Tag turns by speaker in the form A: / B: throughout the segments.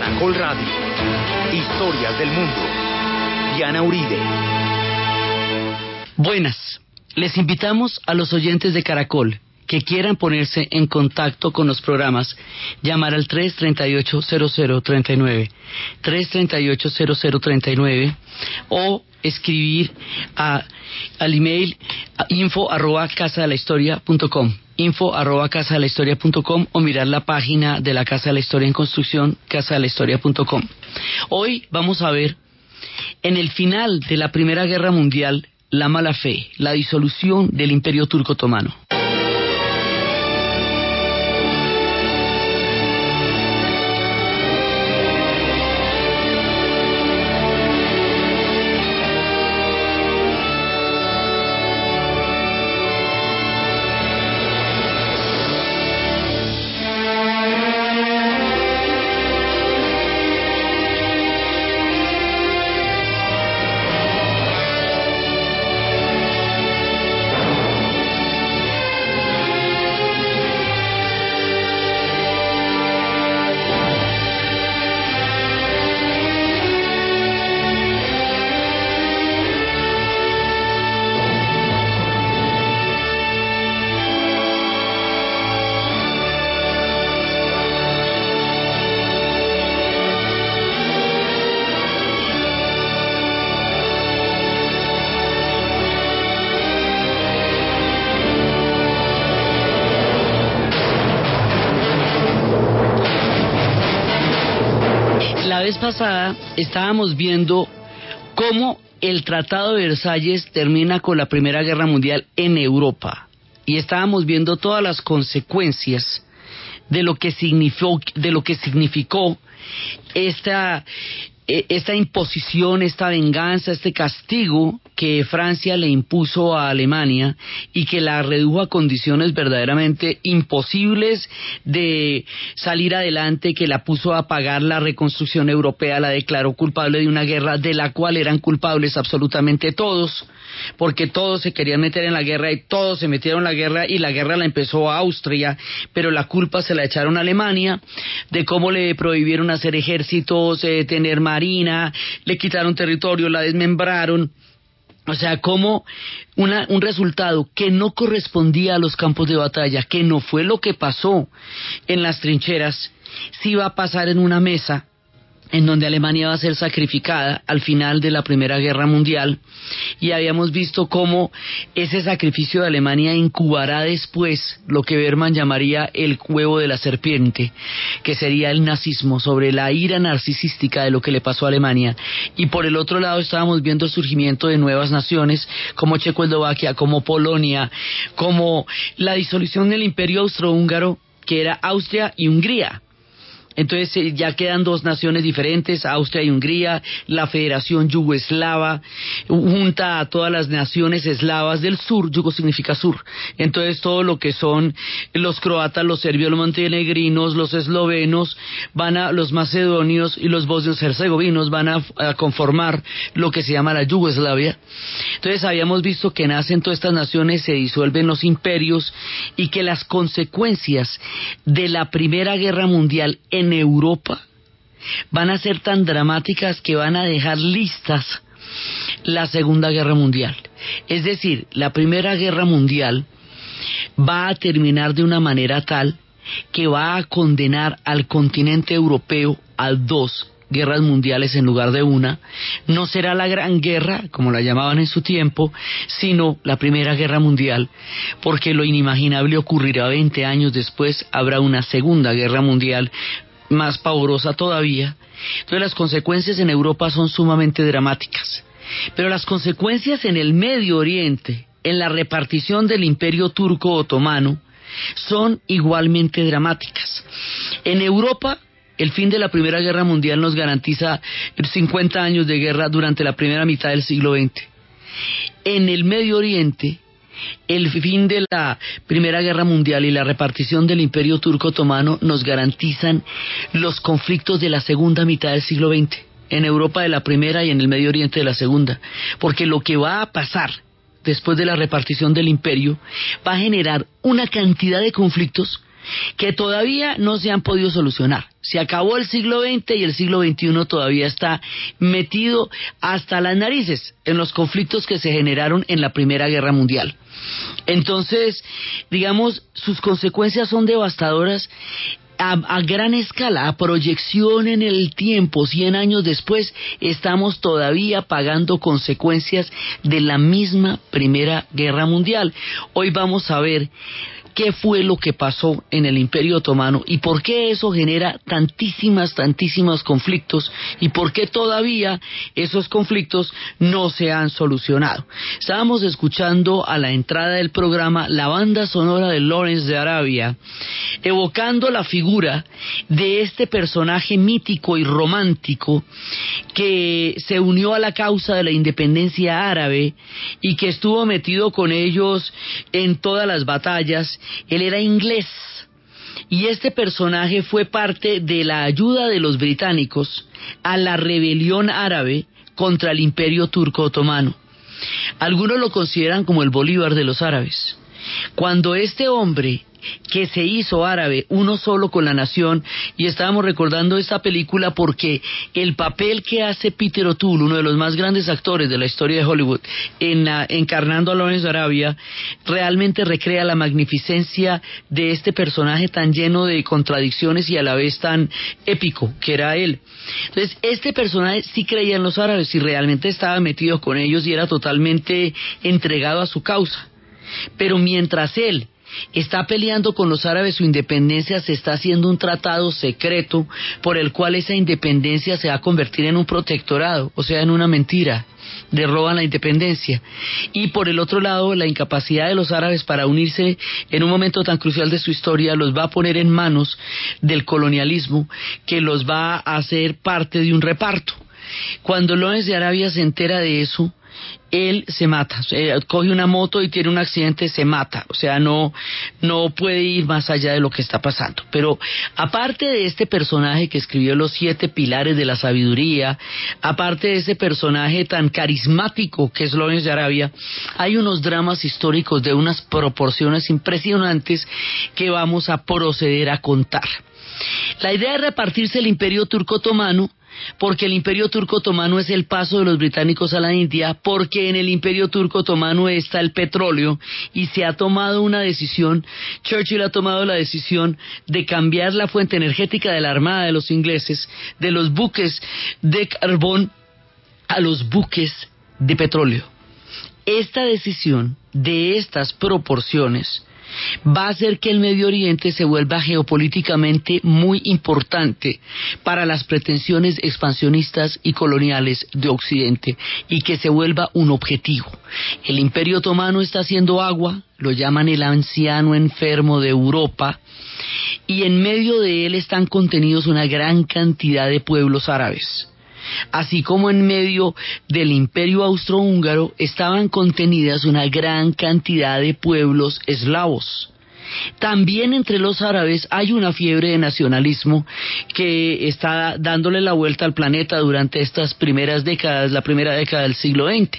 A: Caracol Radio. Historias del mundo. Diana Uribe.
B: Buenas. Les invitamos a los oyentes de Caracol que quieran ponerse en contacto con los programas, llamar al 338-0039, 338-0039 o escribir a, al email info arroba casa de la historia punto info arroba casa punto com, o mirar la página de la Casa de la Historia en Construcción, casa de la historia punto com. Hoy vamos a ver en el final de la Primera Guerra Mundial la mala fe, la disolución del Imperio Turco Otomano. Pasada estábamos viendo cómo el Tratado de Versalles termina con la Primera Guerra Mundial en Europa. Y estábamos viendo todas las consecuencias de lo que significó, de lo que significó esta, esta imposición, esta venganza, este castigo que Francia le impuso a Alemania y que la redujo a condiciones verdaderamente imposibles de salir adelante, que la puso a pagar la reconstrucción europea, la declaró culpable de una guerra de la cual eran culpables absolutamente todos, porque todos se querían meter en la guerra y todos se metieron en la guerra y la guerra la empezó a Austria, pero la culpa se la echaron a Alemania de cómo le prohibieron hacer ejércitos, eh, tener le quitaron territorio, la desmembraron. O sea, como una, un resultado que no correspondía a los campos de batalla, que no fue lo que pasó en las trincheras, sí va a pasar en una mesa en donde Alemania va a ser sacrificada al final de la Primera Guerra Mundial y habíamos visto cómo ese sacrificio de Alemania incubará después lo que Berman llamaría el huevo de la serpiente, que sería el nazismo sobre la ira narcisística de lo que le pasó a Alemania. Y por el otro lado estábamos viendo el surgimiento de nuevas naciones como Checoslovaquia, como Polonia, como la disolución del Imperio Austrohúngaro que era Austria y Hungría entonces eh, ya quedan dos naciones diferentes, Austria y Hungría, la Federación Yugoslava, junta a todas las naciones eslavas del sur, yugo significa sur. Entonces todo lo que son los croatas, los serbios, los montenegrinos, los eslovenos, van a, los macedonios y los bosnios herzegovinos van a, a conformar lo que se llama la Yugoslavia. Entonces habíamos visto que nacen todas estas naciones, se disuelven los imperios y que las consecuencias de la Primera Guerra Mundial en Europa van a ser tan dramáticas que van a dejar listas la Segunda Guerra Mundial. Es decir, la Primera Guerra Mundial va a terminar de una manera tal que va a condenar al continente europeo a dos guerras mundiales en lugar de una, no será la gran guerra, como la llamaban en su tiempo, sino la primera guerra mundial, porque lo inimaginable ocurrirá 20 años después, habrá una segunda guerra mundial más pavorosa todavía. Entonces las consecuencias en Europa son sumamente dramáticas. Pero las consecuencias en el Medio Oriente, en la repartición del imperio turco otomano, son igualmente dramáticas. En Europa, el fin de la Primera Guerra Mundial nos garantiza 50 años de guerra durante la primera mitad del siglo XX. En el Medio Oriente, el fin de la Primera Guerra Mundial y la repartición del Imperio Turco Otomano nos garantizan los conflictos de la segunda mitad del siglo XX, en Europa de la Primera y en el Medio Oriente de la Segunda, porque lo que va a pasar después de la repartición del imperio va a generar una cantidad de conflictos que todavía no se han podido solucionar Se acabó el siglo XX y el siglo XXI todavía está metido hasta las narices en los conflictos que se generaron en la Primera Guerra Mundial. Entonces, digamos, sus consecuencias son devastadoras a, gran escala, a proyección en el tiempo, 100 años después, estamos todavía pagando consecuencias de la misma Primera Guerra Mundial. Hoy vamos a ver qué fue lo que pasó en el Imperio Otomano y por qué eso genera tantísimas, tantísimos conflictos y por qué todavía esos conflictos no se han solucionado. Estábamos escuchando a la entrada del programa la banda sonora de Lawrence de Arabia, evocando la figura de este personaje mítico y romántico que se unió a la causa de la independencia árabe y que estuvo metido con ellos en todas las batallas él era inglés y este personaje fue parte de la ayuda de los británicos a la rebelión árabe contra el imperio turco otomano. Algunos lo consideran como el Bolívar de los árabes. Cuando este hombre que se hizo árabe, uno solo con la nación, y estábamos recordando esta película porque el papel que hace Peter O'Toole, uno de los más grandes actores de la historia de Hollywood, en encarnando a Lawrence Arabia, realmente recrea la magnificencia de este personaje tan lleno de contradicciones y a la vez tan épico que era él. Entonces, este personaje sí creía en los árabes y realmente estaba metido con ellos y era totalmente entregado a su causa. Pero mientras él está peleando con los árabes su independencia, se está haciendo un tratado secreto por el cual esa independencia se va a convertir en un protectorado, o sea, en una mentira. Le roban la independencia. Y por el otro lado, la incapacidad de los árabes para unirse en un momento tan crucial de su historia los va a poner en manos del colonialismo que los va a hacer parte de un reparto. Cuando López de Arabia se entera de eso, él se mata, coge una moto y tiene un accidente, se mata, o sea, no, no puede ir más allá de lo que está pasando. Pero aparte de este personaje que escribió los siete pilares de la sabiduría, aparte de ese personaje tan carismático que es Lawrence de Arabia, hay unos dramas históricos de unas proporciones impresionantes que vamos a proceder a contar. La idea de repartirse el imperio turco otomano porque el imperio turco otomano es el paso de los británicos a la India, porque en el imperio turco otomano está el petróleo y se ha tomado una decisión, Churchill ha tomado la decisión de cambiar la fuente energética de la Armada de los ingleses, de los buques de carbón a los buques de petróleo. Esta decisión de estas proporciones va a hacer que el Medio Oriente se vuelva geopolíticamente muy importante para las pretensiones expansionistas y coloniales de Occidente y que se vuelva un objetivo. El Imperio Otomano está haciendo agua, lo llaman el anciano enfermo de Europa, y en medio de él están contenidos una gran cantidad de pueblos árabes así como en medio del imperio austrohúngaro estaban contenidas una gran cantidad de pueblos eslavos. También entre los árabes hay una fiebre de nacionalismo que está dándole la vuelta al planeta durante estas primeras décadas, la primera década del siglo XX.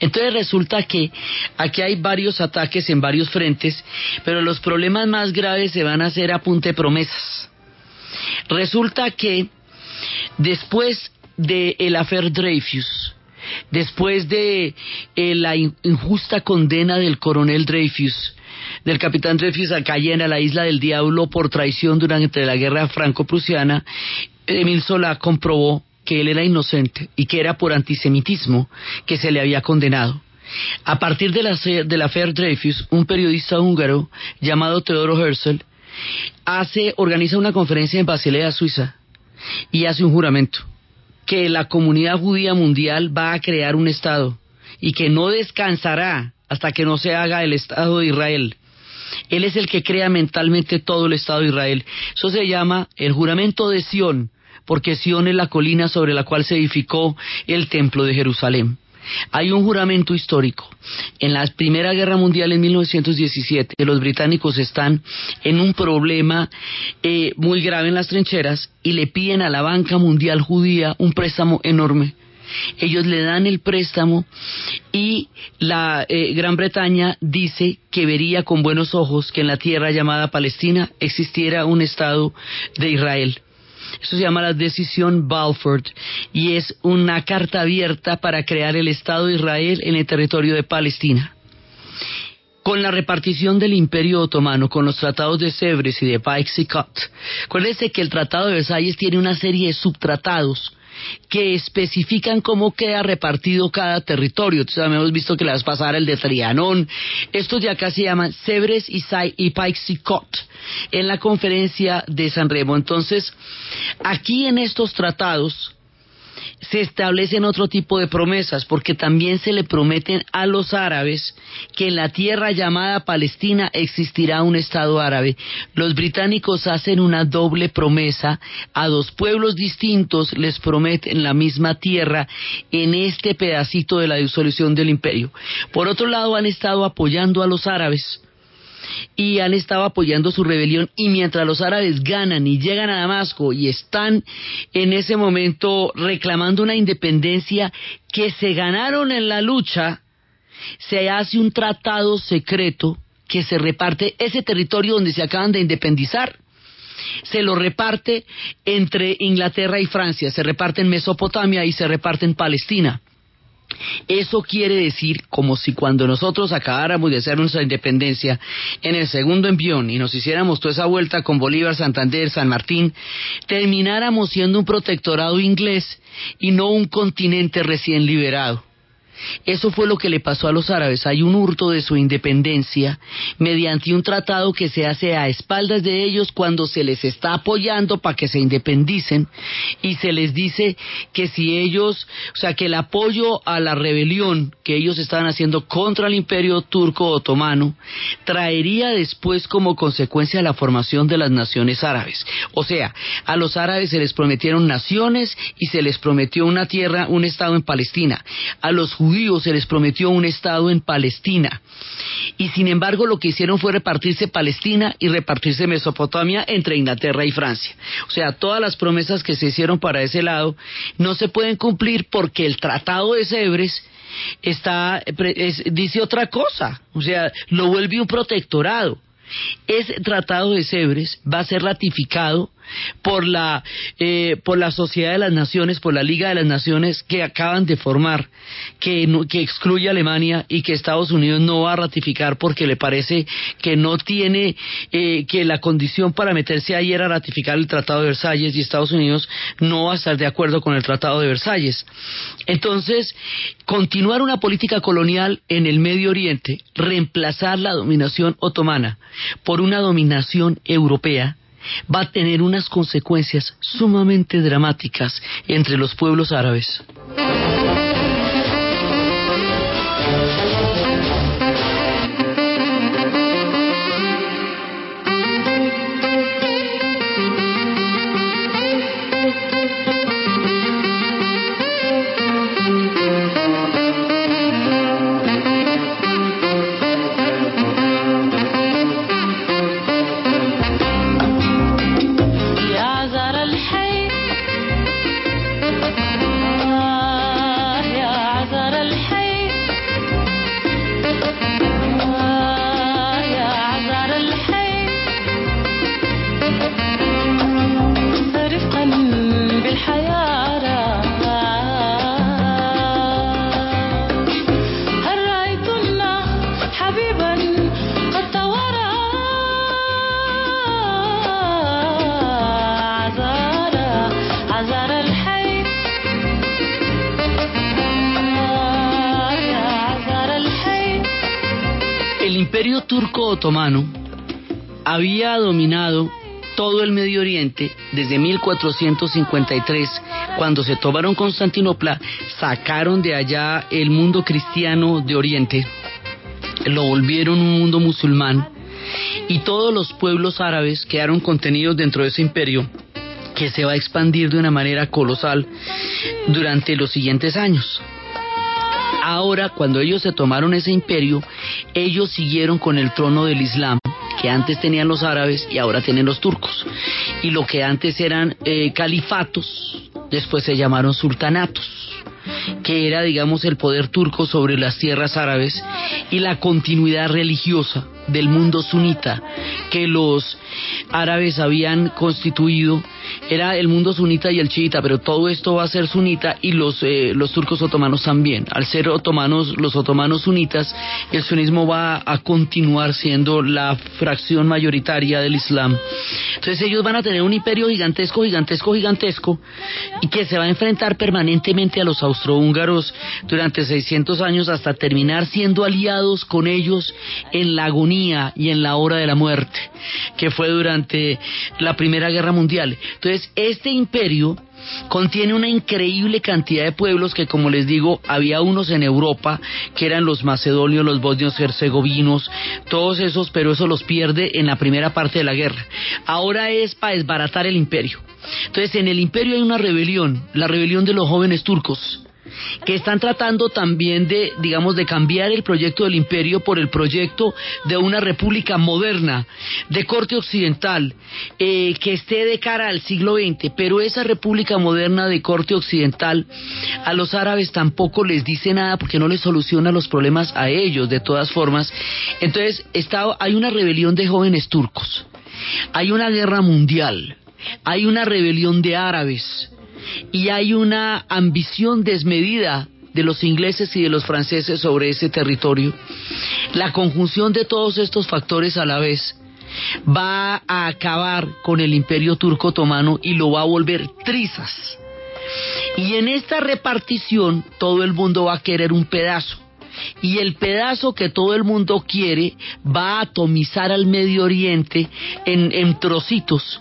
B: Entonces resulta que aquí hay varios ataques en varios frentes, pero los problemas más graves se van a hacer a punta promesas. Resulta que después de el afer Dreyfus, después de eh, la injusta condena del coronel Dreyfus, del capitán Dreyfus a Cayenne, a la isla del diablo, por traición durante la guerra franco-prusiana, Emil Solá comprobó que él era inocente y que era por antisemitismo que se le había condenado. A partir de la, afer Dreyfus, un periodista húngaro llamado Teodoro Herzl hace, organiza una conferencia en Basilea, Suiza, y hace un juramento que la comunidad judía mundial va a crear un Estado y que no descansará hasta que no se haga el Estado de Israel. Él es el que crea mentalmente todo el Estado de Israel. Eso se llama el juramento de Sión, porque Sión es la colina sobre la cual se edificó el templo de Jerusalén. Hay un juramento histórico. En la Primera Guerra Mundial en 1917, los británicos están en un problema eh, muy grave en las trincheras y le piden a la banca mundial judía un préstamo enorme. Ellos le dan el préstamo y la eh, Gran Bretaña dice que vería con buenos ojos que en la tierra llamada Palestina existiera un Estado de Israel. Esto se llama la decisión Balfour y es una carta abierta para crear el Estado de Israel en el territorio de Palestina. Con la repartición del Imperio Otomano, con los tratados de Sèvres y de Paix-Cot, acuérdense que el Tratado de Versalles tiene una serie de subtratados que especifican cómo queda repartido cada territorio. Entonces, hemos visto que las pasar el de Trianón. Estos de acá se llaman Sèvres y, y Paix-Cot en la conferencia de San Remo. Entonces, aquí en estos tratados se establecen otro tipo de promesas, porque también se le prometen a los árabes que en la tierra llamada Palestina existirá un Estado árabe. Los británicos hacen una doble promesa, a dos pueblos distintos les prometen la misma tierra en este pedacito de la disolución del imperio. Por otro lado, han estado apoyando a los árabes y han estado apoyando su rebelión y mientras los árabes ganan y llegan a Damasco y están en ese momento reclamando una independencia que se ganaron en la lucha, se hace un tratado secreto que se reparte ese territorio donde se acaban de independizar se lo reparte entre Inglaterra y Francia, se reparte en Mesopotamia y se reparte en Palestina. Eso quiere decir como si cuando nosotros acabáramos de hacer nuestra independencia en el segundo envión y nos hiciéramos toda esa vuelta con Bolívar, Santander, San Martín, termináramos siendo un protectorado inglés y no un continente recién liberado. Eso fue lo que le pasó a los árabes. Hay un hurto de su independencia mediante un tratado que se hace a espaldas de ellos cuando se les está apoyando para que se independicen y se les dice que si ellos, o sea, que el apoyo a la rebelión que ellos estaban haciendo contra el imperio turco otomano traería después como consecuencia la formación de las naciones árabes. O sea, a los árabes se les prometieron naciones y se les prometió una tierra, un estado en Palestina. A los judíos se les prometió un Estado en Palestina. Y sin embargo lo que hicieron fue repartirse Palestina y repartirse Mesopotamia entre Inglaterra y Francia. O sea, todas las promesas que se hicieron para ese lado no se pueden cumplir porque el Tratado de Sèvres está, dice otra cosa. O sea, lo vuelve un protectorado. Ese tratado de Sèvres va a ser ratificado por la, eh, por la Sociedad de las Naciones, por la Liga de las Naciones que acaban de formar, que, excluye a Alemania y que Estados Unidos no va a ratificar porque le parece que no tiene, eh, que la condición para meterse ahí era ratificar el Tratado de Versalles y Estados Unidos no va a estar de acuerdo con el Tratado de Versalles. Entonces, continuar una política colonial en el Medio Oriente, reemplazar la dominación otomana por una dominación europea, va a tener unas consecuencias sumamente dramáticas entre los pueblos árabes. Otomano había dominado todo el Medio Oriente desde 1453, cuando se tomaron Constantinopla, sacaron de allá el mundo cristiano de Oriente, lo volvieron un mundo musulmán y todos los pueblos árabes quedaron contenidos dentro de ese imperio que se va a expandir de una manera colosal durante los siguientes años. Ahora, cuando ellos se tomaron ese imperio, ellos siguieron con el trono del Islam que antes tenían los árabes y ahora tienen los turcos. Y lo que antes eran eh, califatos, después se llamaron sultanatos, que era, digamos, el poder turco sobre las tierras árabes y la continuidad religiosa del mundo sunita que los árabes habían constituido era el mundo sunita y el chiita, pero todo esto va a ser sunita y los, eh, los turcos otomanos también. Al ser otomanos, los otomanos sunitas, el sunismo va a continuar siendo la fracción mayoritaria del Islam. Entonces ellos van a tener un imperio gigantesco, gigantesco, gigantesco, y que se va a enfrentar permanentemente a los austrohúngaros durante 600 años hasta terminar siendo aliados con ellos en la agonía y en la hora de la muerte, que fue durante la Primera Guerra Mundial. Entonces, este imperio contiene una increíble cantidad de pueblos que, como les digo, había unos en Europa que eran los macedonios, los bosnios herzegovinos, todos esos, pero eso los pierde en la primera parte de la guerra. Ahora es para desbaratar el imperio. Entonces, en el imperio hay una rebelión, la rebelión de los jóvenes turcos que están tratando también de, digamos, de cambiar el proyecto del imperio por el proyecto de una república moderna, de corte occidental, eh, que esté de cara al siglo XX, pero esa república moderna de corte occidental a los árabes tampoco les dice nada porque no les soluciona los problemas a ellos, de todas formas. Entonces, está, hay una rebelión de jóvenes turcos, hay una guerra mundial, hay una rebelión de árabes, y hay una ambición desmedida de los ingleses y de los franceses sobre ese territorio. La conjunción de todos estos factores a la vez va a acabar con el imperio turco otomano y lo va a volver trizas. Y en esta repartición todo el mundo va a querer un pedazo. Y el pedazo que todo el mundo quiere va a atomizar al Medio Oriente en, en trocitos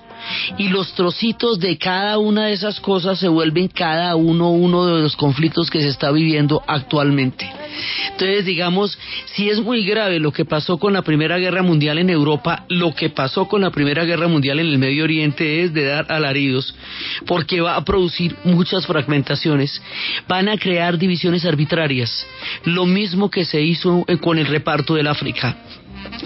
B: y los trocitos de cada una de esas cosas se vuelven cada uno uno de los conflictos que se está viviendo actualmente. Entonces, digamos, si es muy grave lo que pasó con la Primera Guerra Mundial en Europa, lo que pasó con la Primera Guerra Mundial en el Medio Oriente es de dar alaridos, porque va a producir muchas fragmentaciones, van a crear divisiones arbitrarias, lo mismo que se hizo con el reparto del África.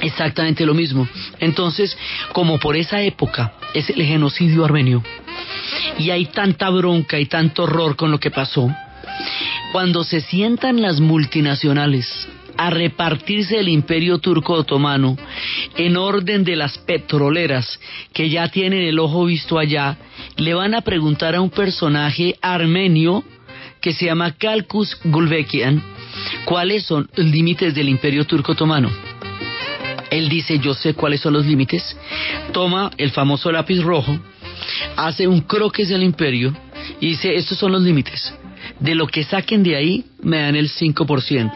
B: Exactamente lo mismo. Entonces, como por esa época es el genocidio armenio y hay tanta bronca y tanto horror con lo que pasó, cuando se sientan las multinacionales a repartirse el imperio turco otomano en orden de las petroleras que ya tienen el ojo visto allá, le van a preguntar a un personaje armenio que se llama Kalkus Gulbekian cuáles son los límites del imperio turco otomano. Él dice, yo sé cuáles son los límites, toma el famoso lápiz rojo, hace un croquis del imperio y dice, estos son los límites. De lo que saquen de ahí, me dan el 5%.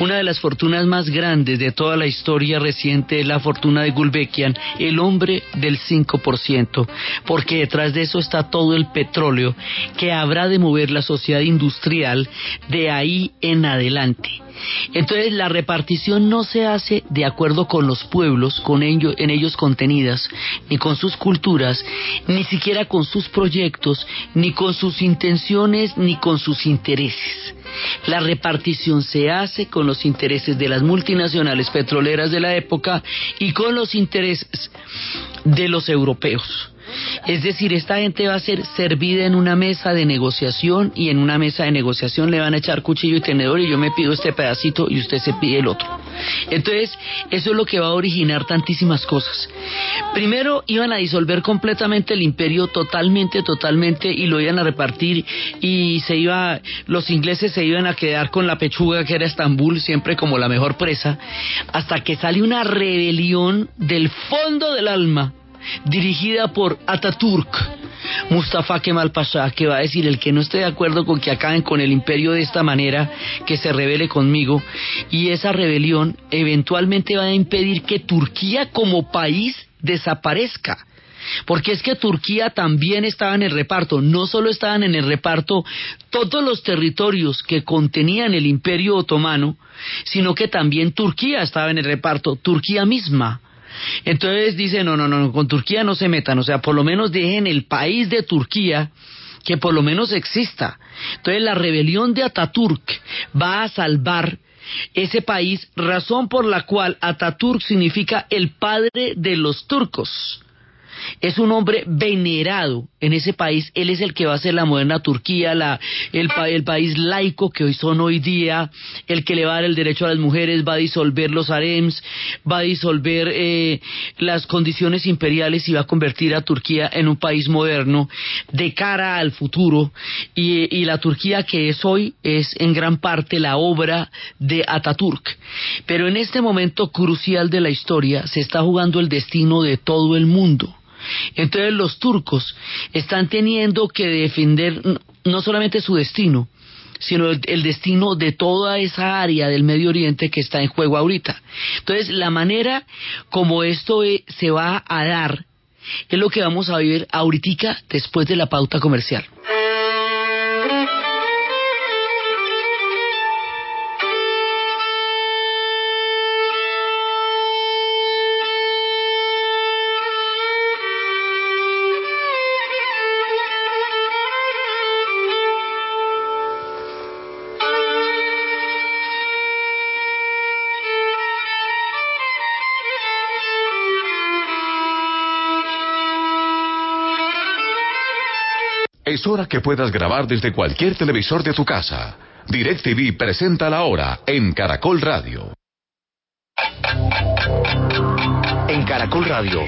B: Una de las fortunas más grandes de toda la historia reciente es la fortuna de Gulbenkian, el hombre del 5%, porque detrás de eso está todo el petróleo que habrá de mover la sociedad industrial de ahí en adelante. Entonces la repartición no se hace de acuerdo con los pueblos, con ellos, en ellos contenidas, ni con sus culturas, ni siquiera con sus proyectos, ni con sus intenciones, ni con sus intereses. La repartición se hace con los intereses de las multinacionales petroleras de la época y con los intereses de los europeos. Es decir, esta gente va a ser servida en una mesa de negociación y en una mesa de negociación le van a echar cuchillo y tenedor y yo me pido este pedacito y usted se pide el otro. Entonces, eso es lo que va a originar tantísimas cosas. Primero, iban a disolver completamente el imperio totalmente, totalmente y lo iban a repartir y se iba, los ingleses se iban a quedar con la pechuga que era Estambul siempre como la mejor presa hasta que sale una rebelión del fondo del alma dirigida por Ataturk, Mustafa Kemal Pasha, que va a decir el que no esté de acuerdo con que acaben con el imperio de esta manera, que se rebele conmigo, y esa rebelión eventualmente va a impedir que Turquía como país desaparezca. Porque es que Turquía también estaba en el reparto, no solo estaban en el reparto todos los territorios que contenían el imperio otomano, sino que también Turquía estaba en el reparto, Turquía misma. Entonces dice, no, no, no, con Turquía no se metan, o sea, por lo menos dejen el país de Turquía que por lo menos exista. Entonces la rebelión de Ataturk va a salvar ese país, razón por la cual Ataturk significa el padre de los turcos. Es un hombre venerado en ese país. Él es el que va a hacer la moderna Turquía, la, el, el país laico que hoy son hoy día, el que le va a dar el derecho a las mujeres, va a disolver los harems, va a disolver eh, las condiciones imperiales y va a convertir a Turquía en un país moderno de cara al futuro. Y, y la Turquía que es hoy es en gran parte la obra de Ataturk. Pero en este momento crucial de la historia se está jugando el destino de todo el mundo. Entonces los turcos están teniendo que defender no solamente su destino, sino el, destino de toda esa área del Medio Oriente que está en juego ahorita. Entonces, la manera como esto eh, se va a dar es lo que vamos a vivir ahorita después de la pauta comercial.
C: Es hora que puedas grabar desde cualquier televisor de tu casa. DirecTV presenta la hora en Caracol Radio.
A: En Caracol Radio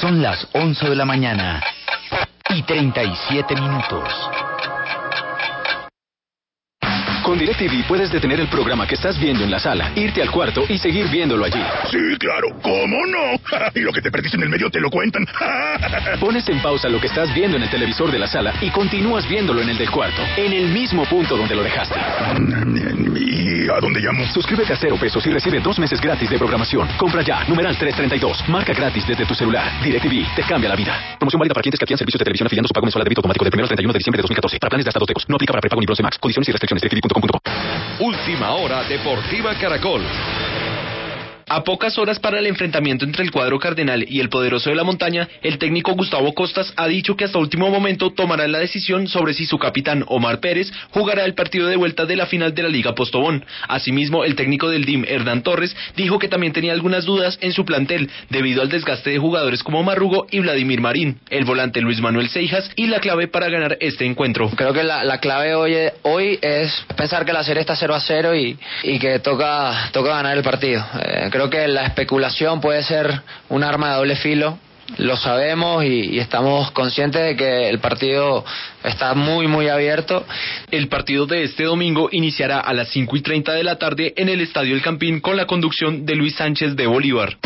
A: son las 11 de la mañana y 37 minutos.
D: Con DirecTV puedes detener el programa que estás viendo en la sala, irte al cuarto y seguir viéndolo allí.
E: Sí, claro, ¿cómo no? y lo que te perdiste en el medio te lo cuentan.
D: Pones en pausa lo que estás viendo en el televisor de la sala y continúas viéndolo en el del cuarto, en el mismo punto donde lo dejaste.
E: ¿Y a dónde llamo?
D: Suscríbete a cero pesos y recibe dos meses gratis de programación. Compra ya, numeral 332. Marca gratis desde tu celular. DirecTV te cambia la vida. Promoción válida para clientes que adquieran servicios de televisión afiliando su pago mensual a débito automático del 1 al 31 de diciembre de 2014. Para planes de hasta dos tecos. No aplica para prepago ni Bronce Max. Condiciones y restricciones. DirecTV
C: Última hora Deportiva Caracol.
F: A pocas horas para el enfrentamiento entre el cuadro cardenal y el poderoso de la montaña, el técnico Gustavo Costas ha dicho que hasta último momento tomará la decisión sobre si su capitán Omar Pérez jugará el partido de vuelta de la final de la Liga Postobón. Asimismo, el técnico del DIM, Hernán Torres, dijo que también tenía algunas dudas en su plantel debido al desgaste de jugadores como Marrugo y Vladimir Marín, el volante Luis Manuel Seijas y la clave para ganar este encuentro.
G: Creo que la, clave hoy, hoy es pensar que la serie está 0 a 0 y, que toca, toca ganar el partido. Eh, que la especulación puede ser un arma de doble filo. Lo sabemos y, estamos conscientes de que el partido está muy, muy abierto.
F: El partido de este domingo iniciará a las 5 y 30 de la tarde en el Estadio El Campín con la conducción de Luis Sánchez de Bolívar.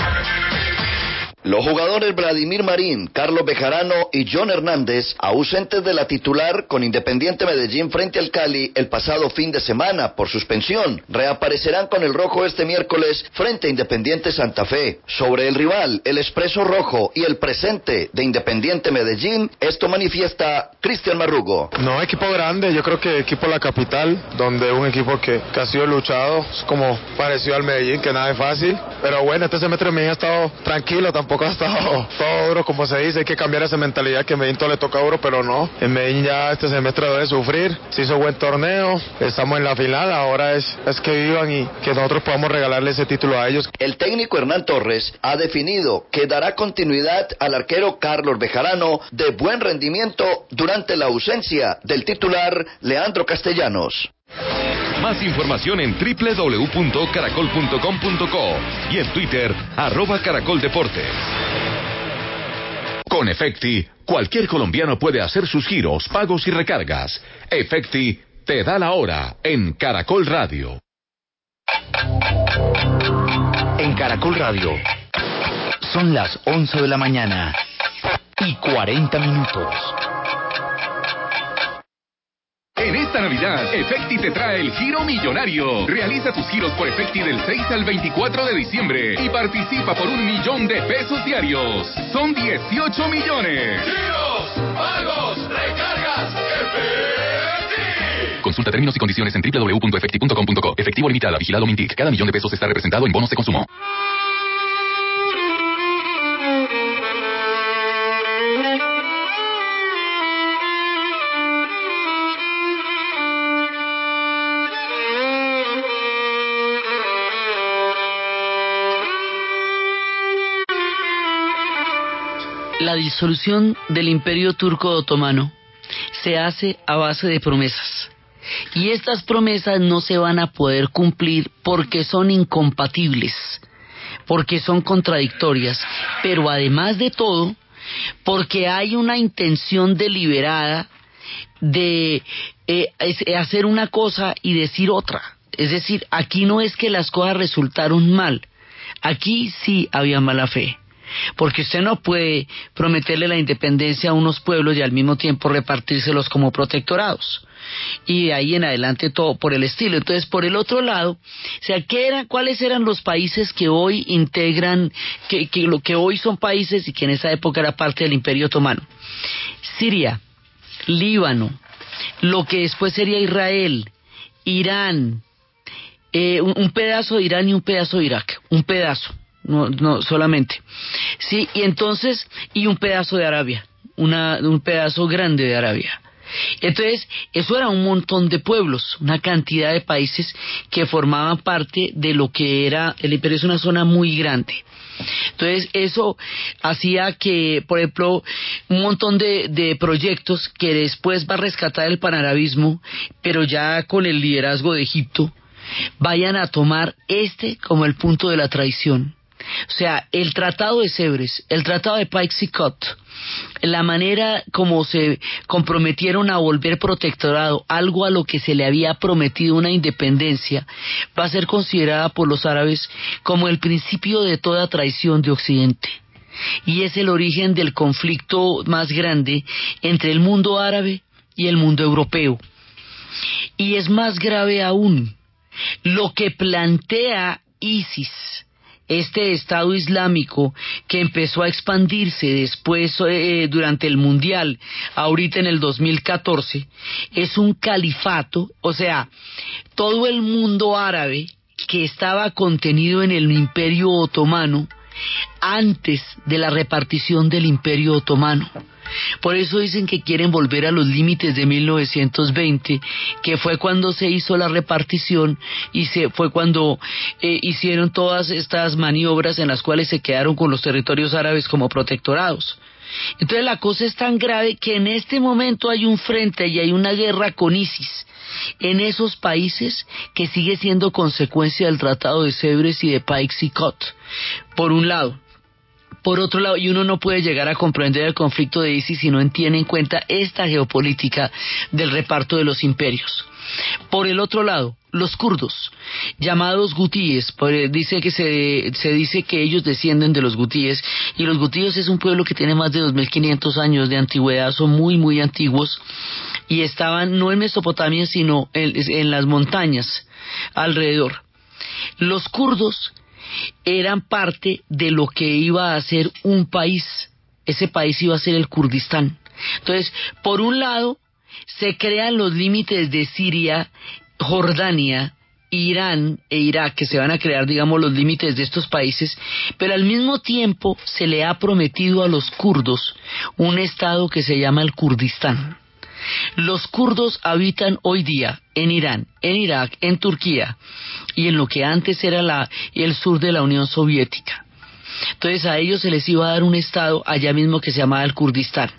H: Los jugadores Vladimir Marín, Carlos Bejarano y John Hernández, ausentes de la titular con Independiente Medellín frente al Cali el pasado fin de semana por suspensión, reaparecerán con el rojo este miércoles frente a Independiente Santa Fe. Sobre el rival, el Expreso Rojo y el presente de Independiente Medellín, esto manifiesta Cristian Marrugo.
I: No, equipo grande, yo creo que equipo la capital, donde un equipo que, ha sido luchado, como parecido al Medellín, que nada es fácil, pero bueno, este semestre Medellín ha estado tranquilo, tampoco ha estado todo duro, como se dice, hay que cambiar esa mentalidad que Medellín todo le toca duro, pero no. En Medellín ya este semestre debe sufrir, se hizo buen torneo, estamos en la final, ahora es, es que vivan y que nosotros podamos regalarle ese título a ellos.
H: El técnico Hernán Torres ha definido que dará continuidad al arquero Carlos Bejarano de buen rendimiento durante la ausencia del titular Leandro Castellanos.
C: Más información en www.caracol.com.co y en Twitter, arroba caracoldeportes. Con Efecti, cualquier colombiano puede hacer sus giros, pagos y recargas. Efecti te da la hora en Caracol Radio.
A: En Caracol Radio son las 11 de la mañana y 40 minutos.
C: En esta Navidad, Efecti te trae el Giro Millonario. Realiza tus giros por Efecti del 6 al 24 de diciembre y participa por un millón de pesos diarios. Son 18 millones.
J: ¡Giros! ¡Pagos! ¡Recargas! ¡Efecti!
D: Consulta términos y condiciones en www.efecti.com.co. Efectivo limitada, vigilado Mintic. Cada millón de pesos está representado en bonos de consumo.
B: Disolución del imperio turco otomano se hace a base de promesas. Y estas promesas no se van a poder cumplir porque son incompatibles, porque son contradictorias, pero además de todo, porque hay una intención deliberada de eh, hacer una cosa y decir otra. Es decir, aquí no es que las cosas resultaron mal, aquí sí había mala fe. Porque usted no puede prometerle la independencia a unos pueblos y al mismo tiempo repartírselos como protectorados. Y de ahí en adelante todo por el estilo. Entonces, por el otro lado, o sea, ¿qué eran, ¿cuáles eran los países que hoy integran, que, lo que hoy son países y que en esa época era parte del Imperio Otomano? Siria, Líbano, lo que después sería Israel, Irán, eh, un, pedazo de Irán y un pedazo de Irak, un pedazo, no, no solamente. Sí, y entonces, y un pedazo de Arabia, una, un pedazo grande de Arabia. Entonces, eso era un montón de pueblos, una cantidad de países que formaban parte de lo que era, el imperio es una zona muy grande. Entonces, eso hacía que, por ejemplo, un montón de, de, proyectos que después va a rescatar el panarabismo, pero ya con el liderazgo de Egipto, vayan a tomar este como el punto de la traición. O sea, el tratado de Sebres, el tratado de Paixicot, la manera como se comprometieron a volver protectorado, algo a lo que se le había prometido una independencia, va a ser considerada por los árabes como el principio de toda traición de Occidente. Y es el origen del conflicto más grande entre el mundo árabe y el mundo europeo. Y es más grave aún, lo que plantea ISIS, este Estado Islámico que empezó a expandirse después eh, durante el Mundial, ahorita en el 2014, es un califato, o sea, todo el mundo árabe que estaba contenido en el Imperio Otomano antes de la repartición del Imperio Otomano. Por eso dicen que quieren volver a los límites de 1920, que fue cuando se hizo la repartición y se fue cuando eh, hicieron todas estas maniobras en las cuales se quedaron con los territorios árabes como protectorados. Entonces la cosa es tan grave que en este momento hay un frente y hay una guerra con ISIS en esos países que sigue siendo consecuencia del Tratado de Sebres y de Paix-Cot. Por un lado, por otro lado, y uno no puede llegar a comprender el conflicto de ISIS si no tiene en cuenta esta geopolítica del reparto de los imperios. Por el otro lado, los kurdos, llamados gutíes, dice que se, se, dice que ellos descienden de los gutíes, y los gutíes es un pueblo que tiene más de 2.500 años de antigüedad, son muy, muy antiguos, y estaban no en Mesopotamia, sino en las montañas alrededor. Los kurdos eran parte de lo que iba a ser un país. Ese país iba a ser el Kurdistán. Entonces, por un lado, se crean los límites de Siria, Jordania, Irán e Irak, que se van a crear, digamos, los límites de estos países, pero al mismo tiempo se le ha prometido a los kurdos un estado que se llama el Kurdistán. Los kurdos habitan hoy día en Irán, en Irak, en Turquía y en lo que antes era la, el sur de la Unión Soviética. Entonces a ellos se les iba a dar un estado allá mismo que se llamaba el Kurdistán.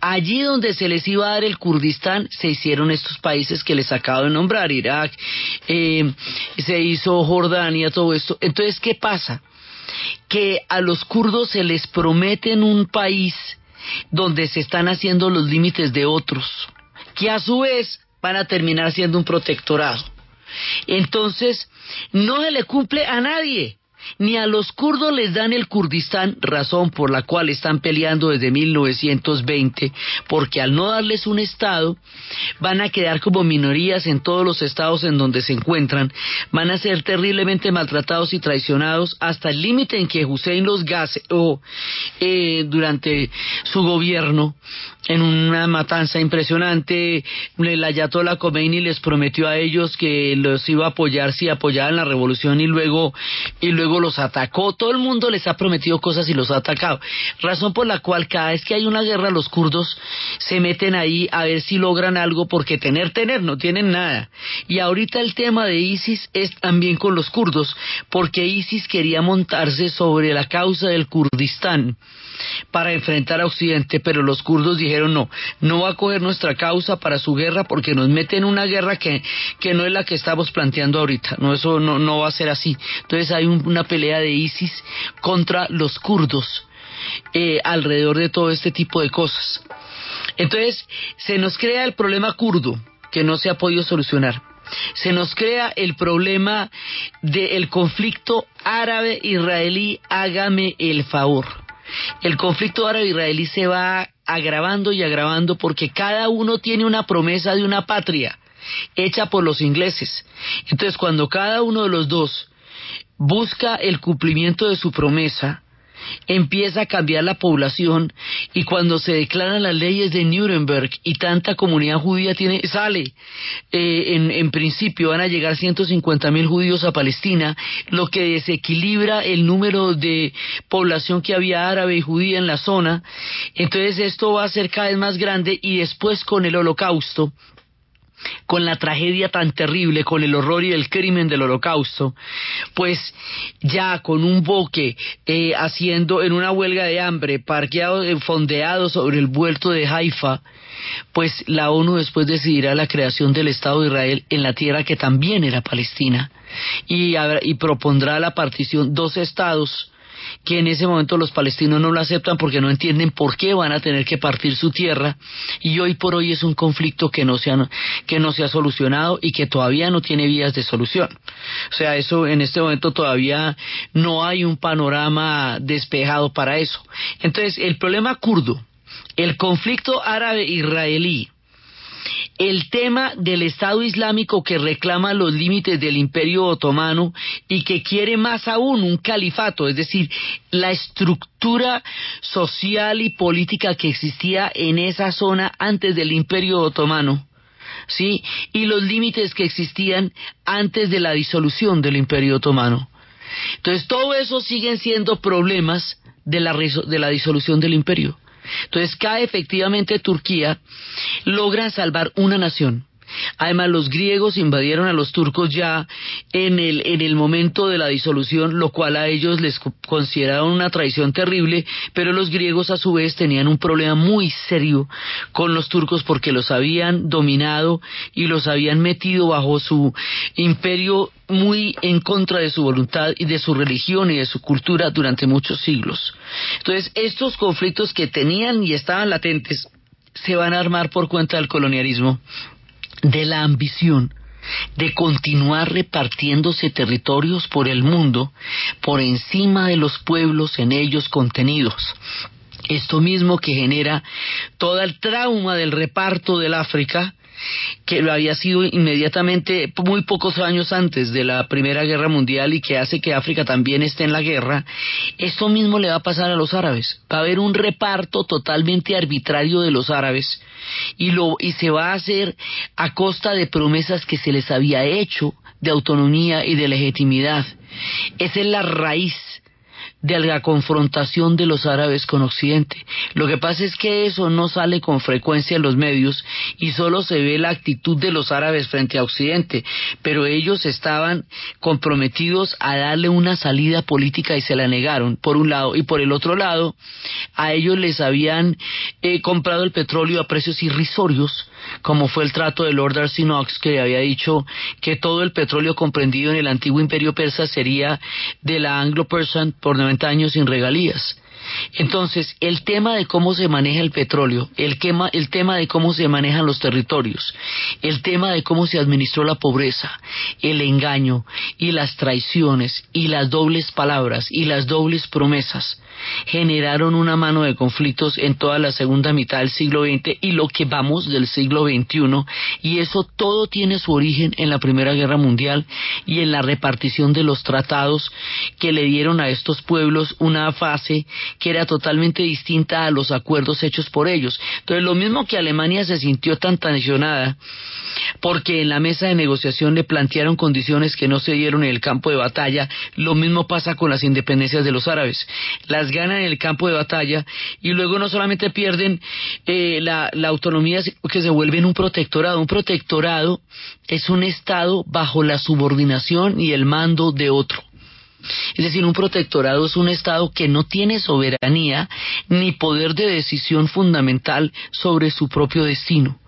B: Allí donde se les iba a dar el Kurdistán se hicieron estos países que les acabo de nombrar, Irak, eh, se hizo Jordania, todo esto. Entonces, ¿qué pasa? Que a los kurdos se les prometen un país donde se están haciendo los límites de otros, que a su vez van a terminar siendo un protectorado. Entonces, no se le cumple a nadie ni a los kurdos les dan el Kurdistán, razón por la cual están peleando desde 1920, porque al no darles un Estado, van a quedar como minorías en todos los estados en donde se encuentran, van a ser terriblemente maltratados y traicionados hasta el límite en que Hussein los gaseó eh, durante su gobierno en una matanza impresionante, el Ayatollah Khomeini les prometió a ellos que los iba a apoyar si apoyaban la revolución y luego y luego los atacó, todo el mundo les ha prometido cosas y los ha atacado. Razón por la cual cada vez que hay una guerra los kurdos se meten ahí a ver si logran algo porque tener, tener, no tienen nada. Y ahorita el tema de ISIS es también con los kurdos porque ISIS quería montarse sobre la causa del Kurdistán para enfrentar a Occidente, pero los kurdos dijeron no, no va a coger nuestra causa para su guerra porque nos mete en una guerra que, que no es la que estamos planteando ahorita, no, eso no, no va a ser así. Entonces hay una pelea de ISIS contra los kurdos eh, alrededor de todo este tipo de cosas. Entonces se nos crea el problema kurdo que no se ha podido solucionar se nos crea el problema del conflicto árabe-israelí, hágame el favor el conflicto árabe-israelí se va agravando y agravando porque cada uno tiene una promesa de una patria hecha por los ingleses. Entonces, cuando cada uno de los dos busca el cumplimiento de su promesa, empieza a cambiar la población y cuando se declaran las leyes de Nuremberg y tanta comunidad judía tiene sale eh, en, en, principio van a llegar 150 mil judíos a Palestina lo que desequilibra el número de población que había árabe y judía en la zona. Entonces esto va a ser cada vez más grande y después con el holocausto con la tragedia tan terrible, con el horror y el crimen del holocausto, pues ya con un boque eh, haciendo en una huelga de hambre, parqueado, eh, fondeado sobre el vuelto de Haifa, pues la ONU después decidirá la creación del Estado de Israel en la tierra que también era Palestina y, y propondrá la partición dos estados que en ese momento los palestinos no lo aceptan porque no entienden por qué van a tener que partir su tierra y hoy por hoy es un conflicto que no se ha, que no se ha solucionado y que todavía no tiene vías de solución. O sea, eso en este momento todavía no hay un panorama despejado para eso. Entonces, el problema kurdo, el conflicto árabe-israelí, el tema del Estado Islámico que reclama los límites del Imperio Otomano y que quiere más aún un califato, es decir, la estructura social y política que existía en esa zona antes del Imperio Otomano. ¿Sí? Y los límites que existían antes de la disolución del Imperio Otomano. Entonces, todo eso siguen siendo problemas de la, de la disolución del imperio. Entonces cae efectivamente Turquía, logra salvar una nación. Además, los griegos invadieron a los turcos ya en el, en el momento de la disolución, lo cual a ellos les consideraron una traición terrible, pero los griegos a su vez tenían un problema muy serio con los turcos porque los habían dominado y los habían metido bajo su imperio muy en contra de su voluntad y de su religión y de su cultura durante muchos siglos. Entonces, estos conflictos que tenían y estaban latentes se van a armar por cuenta del colonialismo de la ambición de continuar repartiéndose territorios por el mundo por encima de los pueblos en ellos contenidos. Esto mismo que genera todo el trauma del reparto del África, que lo había sido inmediatamente muy pocos años antes de la Primera Guerra Mundial y que hace que África también esté en la guerra, esto mismo le va a pasar a los árabes. Va a haber un reparto totalmente arbitrario de los árabes y, lo, y se va a hacer a costa de promesas que se les había hecho de autonomía y de legitimidad. Esa es la raíz de la confrontación de los árabes con Occidente. Lo que pasa es que eso no sale con frecuencia en los medios y solo se ve la actitud de los árabes frente a Occidente, pero ellos estaban comprometidos a darle una salida política y se la negaron, por un lado, y por el otro lado, a ellos les habían eh, comprado el petróleo a precios irrisorios, como fue el trato de Lord Darcy Knox, que había dicho que todo el petróleo comprendido en el antiguo imperio persa sería de la Anglo-Persian por años sin regalías. Entonces, el tema de cómo se maneja el petróleo, el, tema de cómo se manejan los territorios, el tema de cómo se administró la pobreza, el engaño y las traiciones y las dobles palabras y las dobles promesas, generaron una mano de conflictos en toda la segunda mitad del siglo XX y lo que vamos del siglo XXI y eso todo tiene su origen en la Primera Guerra Mundial y en la repartición de los tratados que le dieron a estos pueblos una fase que era totalmente distinta a los acuerdos hechos por ellos. Entonces lo mismo que Alemania se sintió tan tensionada porque en la mesa de negociación le plantearon condiciones que no se dieron en el campo de batalla, lo mismo pasa con las independencias de los árabes. Las ganan en el campo de batalla y luego no solamente pierden eh, la, la autonomía, que se vuelven un protectorado. Un protectorado es un Estado bajo la subordinación y el mando de otro. Es decir, un protectorado es un Estado que no tiene soberanía ni poder de decisión fundamental sobre su propio destino.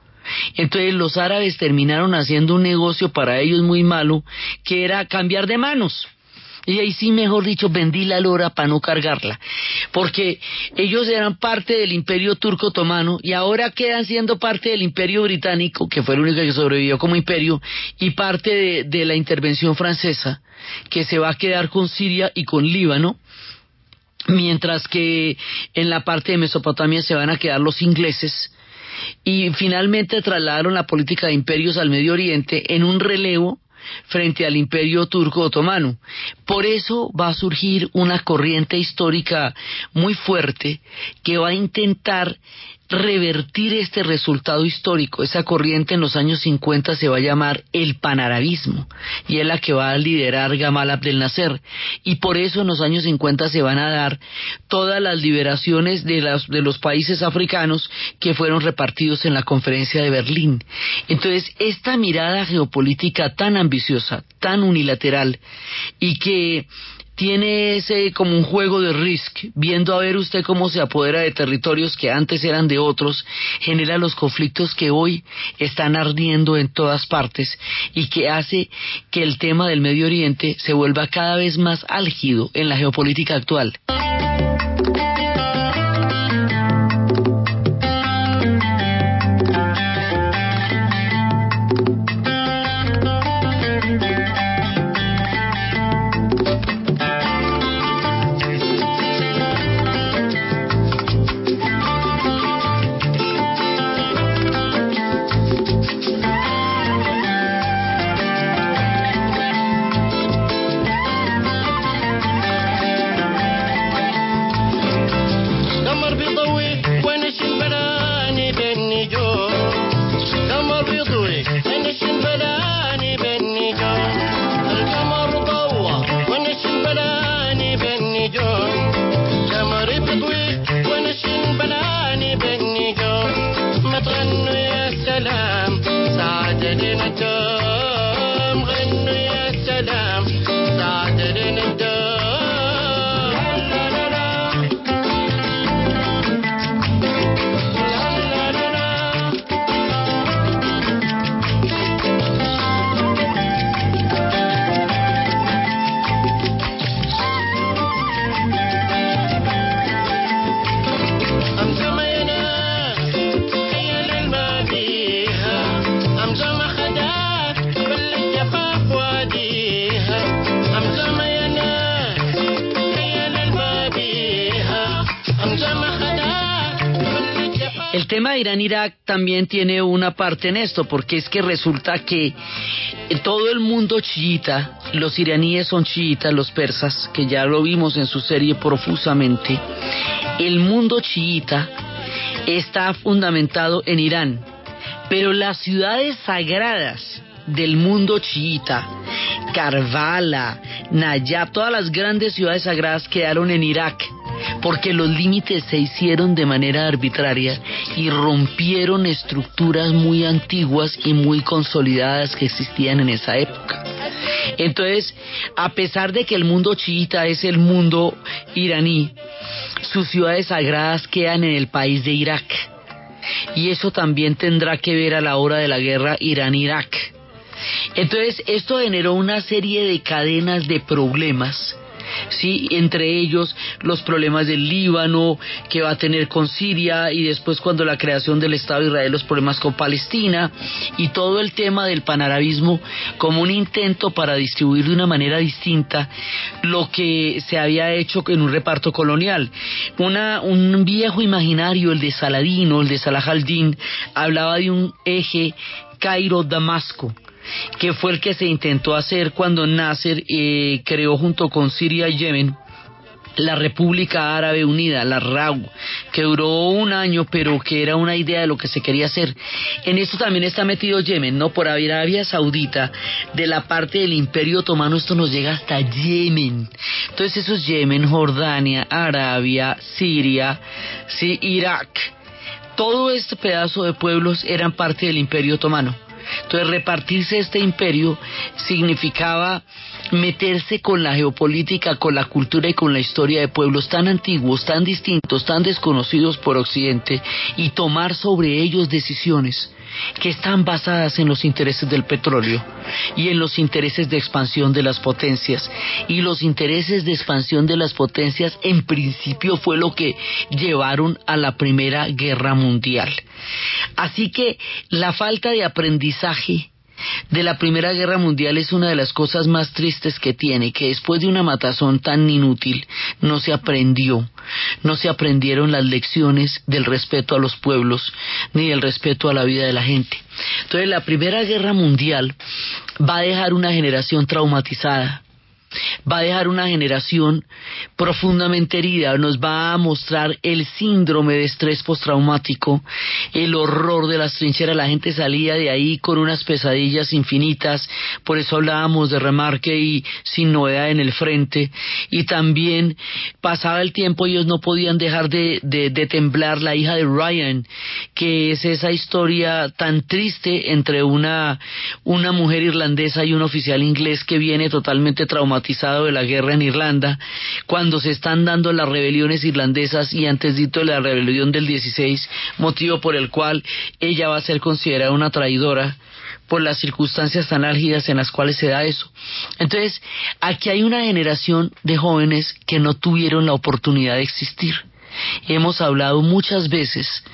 B: Entonces los árabes terminaron haciendo un negocio para ellos muy malo, que era cambiar de manos. Y ahí sí, mejor dicho, vendí la lora para no cargarla. Porque ellos eran parte del imperio turco otomano y ahora quedan siendo parte del imperio británico, que fue el único que sobrevivió como imperio, y parte de, de la intervención francesa, que se va a quedar con Siria y con Líbano mientras que en la parte de Mesopotamia se van a quedar los ingleses y finalmente trasladaron la política de imperios al Medio Oriente en un relevo frente al imperio turco otomano. Por eso va a surgir una corriente histórica muy fuerte que va a intentar revertir este resultado histórico. Esa corriente en los años 50 se va a llamar el panarabismo y es la que va a liderar Gamal Abdel Nasser. Y por eso en los años 50 se van a dar todas las liberaciones de, las, de los países africanos que fueron repartidos en la conferencia de Berlín. Entonces, esta mirada geopolítica tan ambiciosa, tan unilateral y que tiene ese como un juego de risk, viendo a ver usted cómo se apodera de territorios que antes eran de otros, genera los conflictos que hoy están ardiendo en todas partes y que hace que el tema del Medio Oriente se vuelva cada vez más álgido en la geopolítica actual. Irán-Irak también tiene una parte en esto, porque es que resulta que todo el mundo chiita, los iraníes son chiitas, los persas, que ya lo vimos en su serie profusamente, el mundo chiita está fundamentado en Irán, pero las ciudades sagradas del mundo chiita, Karbala, Nayab, todas las grandes ciudades sagradas quedaron en Irak porque los límites se hicieron de manera arbitraria y rompieron estructuras muy antiguas y muy consolidadas que existían en esa época. Entonces, a pesar de que el mundo chiita es el mundo iraní, sus ciudades sagradas quedan en el país de Irak. Y eso también tendrá que ver a la hora de la guerra Irán-Irak. Entonces, esto generó una serie de cadenas de problemas sí, entre ellos los problemas del Líbano que va a tener con Siria y después cuando la creación del Estado de Israel los problemas con Palestina y todo el tema del panarabismo como un intento para distribuir de una manera distinta lo que se había hecho en un reparto colonial. Una, un viejo imaginario, el de Saladino, el de Salah al-Din, hablaba de un eje Cairo-Damasco que fue el que se intentó hacer cuando Nasser eh, creó junto con Siria y Yemen la República Árabe Unida, la RAU, que duró un año, pero que era una idea de lo que se quería hacer. En esto también está metido Yemen, ¿no? Por Arabia Saudita, de la parte del Imperio Otomano, esto nos llega hasta Yemen. Entonces eso es Yemen, Jordania, Arabia, Siria, sí, Irak. Todo este pedazo de pueblos eran parte del Imperio Otomano. Entonces repartirse este imperio significaba meterse con la geopolítica, con la cultura y con la historia de pueblos tan antiguos, tan distintos, tan desconocidos por Occidente y tomar sobre ellos decisiones que están basadas en los intereses del petróleo y en los intereses de expansión de las potencias. Y los intereses de expansión de las potencias en principio fue lo que llevaron a la Primera Guerra Mundial. Así que la falta de aprendizaje de la Primera Guerra Mundial es una de las cosas más tristes que tiene, que después de una matazón tan inútil no se aprendió, no se aprendieron las lecciones del respeto a los pueblos ni del respeto a la vida de la gente. Entonces la Primera Guerra Mundial va a dejar una generación traumatizada, va a dejar una generación profundamente herida, nos va a mostrar el síndrome de estrés postraumático, el horror de las trincheras, la gente salía de ahí con unas pesadillas infinitas, por eso hablábamos de remarque y sin novedad en el frente, y también pasaba el tiempo, ellos no podían dejar de, de temblar. La hija de Ryan, que es esa historia tan triste entre una, una mujer irlandesa y un oficial inglés que viene totalmente traumatizado de la guerra en Irlanda, cuando se están dando las rebeliones irlandesas y antes de la rebelión del 16, motivo por el cual ella va a ser considerada una traidora por las circunstancias tan álgidas en las cuales se da eso. Entonces, aquí hay una generación de jóvenes que no tuvieron la oportunidad de existir hemos hablado muchas veces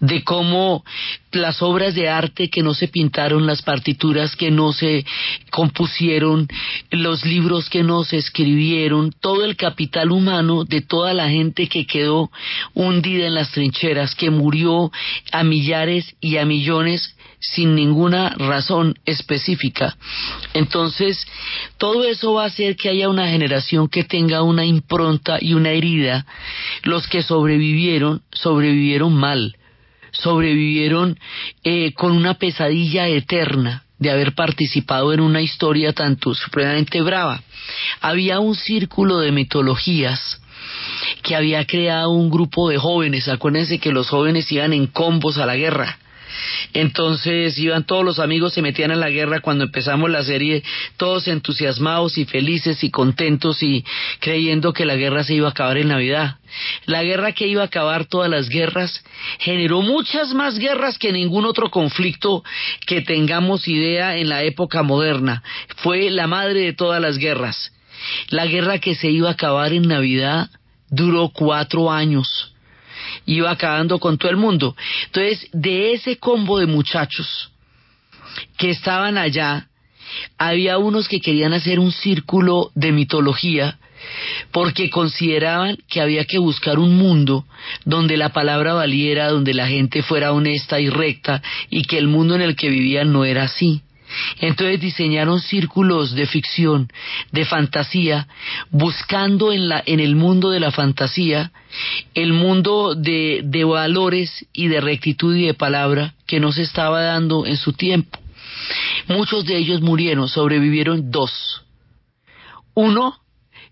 B: de cómo las obras de arte que no se pintaron, las partituras que no se compusieron, los libros que no se escribieron, todo el capital humano de toda la gente que quedó hundida en las trincheras, que murió a millares y a millones sin ninguna razón específica. Entonces, todo eso va a hacer que haya una generación que tenga una impronta y una herida. Los que sobrevivieron, sobrevivieron mal, sobrevivieron eh, con una pesadilla eterna de haber participado en una historia tanto supremamente brava. Había un círculo de mitologías que había creado un grupo de jóvenes. Acuérdense que los jóvenes iban en combos a la guerra entonces iban todos los amigos, se metían en la guerra cuando empezamos la serie, todos entusiasmados y felices y contentos y creyendo que la guerra se iba a acabar en Navidad. La guerra que iba a acabar todas las guerras generó muchas más guerras que ningún otro conflicto que tengamos idea en la época moderna. Fue la madre de todas las guerras. La guerra que se iba a acabar en Navidad duró cuatro años iba acabando con todo el mundo. Entonces, de ese combo de muchachos que estaban allá, había unos que querían hacer un círculo de mitología porque consideraban que había que buscar un mundo donde la palabra valiera, donde la gente fuera honesta y recta y que el mundo en el que vivían no era así. Entonces diseñaron círculos de ficción, de fantasía, buscando en, la, en el mundo de la fantasía el mundo de, de valores y de rectitud y de palabra que no se estaba dando en su tiempo. Muchos de ellos murieron, sobrevivieron dos. Uno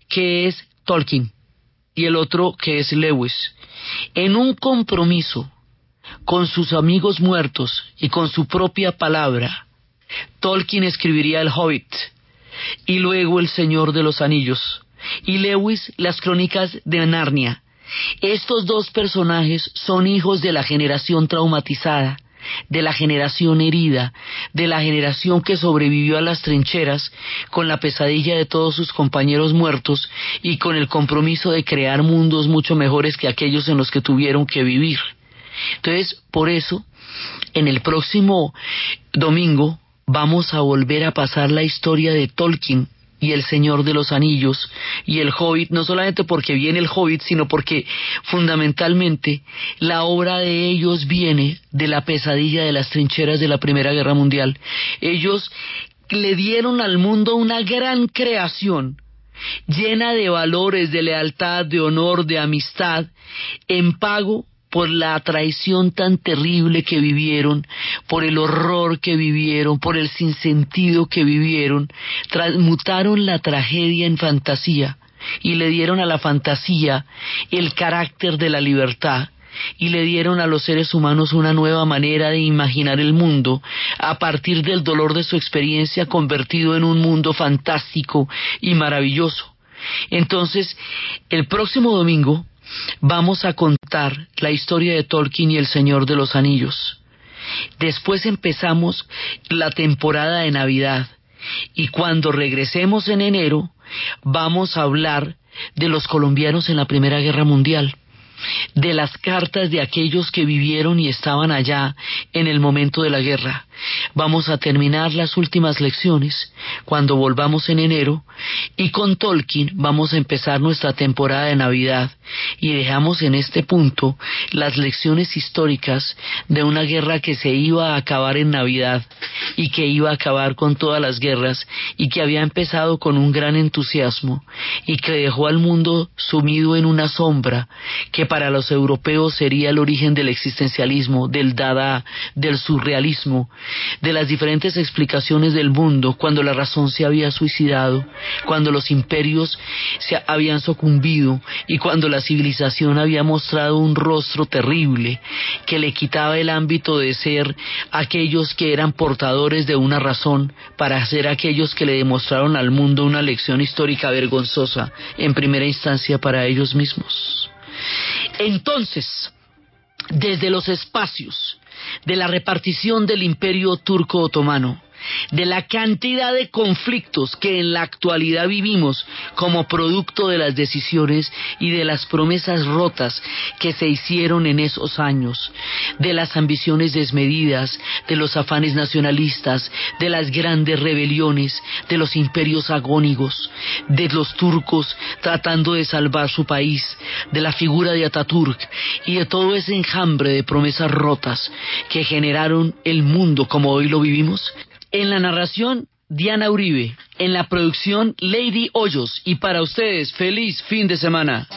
B: que es Tolkien y el otro que es Lewis. En un compromiso con sus amigos muertos y con su propia palabra, Tolkien escribiría El Hobbit y luego El Señor de los Anillos y Lewis las crónicas de Narnia. Estos dos personajes son hijos de la generación traumatizada de la generación herida, de la generación que sobrevivió a las trincheras con la pesadilla de todos sus compañeros muertos y con el compromiso de crear mundos mucho mejores que aquellos en los que tuvieron que vivir. Entonces, por eso, en el próximo domingo vamos a volver a pasar la historia de Tolkien y el Señor de los Anillos y el Hobbit, no solamente porque viene el Hobbit, sino porque fundamentalmente la obra de ellos viene de la pesadilla de las trincheras de la Primera Guerra Mundial. Ellos le dieron al mundo una gran creación llena de valores, de lealtad, de honor, de amistad, en pago por la traición tan terrible que vivieron, por el horror que vivieron, por el sinsentido que vivieron, transmutaron la tragedia en fantasía y le dieron a la fantasía el carácter de la libertad y le dieron a los seres humanos una nueva manera de imaginar el mundo a partir del dolor de su experiencia convertido en un mundo fantástico y maravilloso. Entonces, el próximo domingo vamos a contar la historia de Tolkien y el Señor de los Anillos. Después empezamos la temporada de Navidad y cuando regresemos en enero vamos a hablar de los colombianos en la Primera Guerra Mundial de las cartas de aquellos que vivieron y estaban allá en el momento de la guerra. Vamos a terminar las últimas lecciones cuando volvamos en enero y con Tolkien vamos a empezar nuestra temporada de Navidad y dejamos en este punto las lecciones históricas de una guerra que se iba a acabar en Navidad y que iba a acabar con todas las guerras y que había empezado con un gran entusiasmo y que dejó al mundo sumido en una sombra que para los europeos sería el origen del existencialismo, del dada, del surrealismo, de las diferentes explicaciones del mundo cuando la razón se había suicidado, cuando los imperios se habían sucumbido y cuando la civilización había mostrado un rostro terrible que le quitaba el ámbito de ser aquellos que eran portadores de una razón para ser aquellos que le demostraron al mundo una lección histórica vergonzosa en primera instancia para ellos mismos. Entonces, desde los espacios de la repartición del imperio turco otomano, de la cantidad de conflictos que en la actualidad vivimos como producto de las decisiones y de las promesas rotas que se hicieron en esos años, de las ambiciones desmedidas, de los afanes nacionalistas, de las grandes rebeliones, de los imperios agónigos, de los turcos tratando de salvar su país, de la figura de Ataturk y de todo ese enjambre de promesas rotas que generaron el mundo como hoy lo vivimos, en la narración, Diana Uribe. En la producción, Lady Hoyos. Y para ustedes, feliz fin de semana.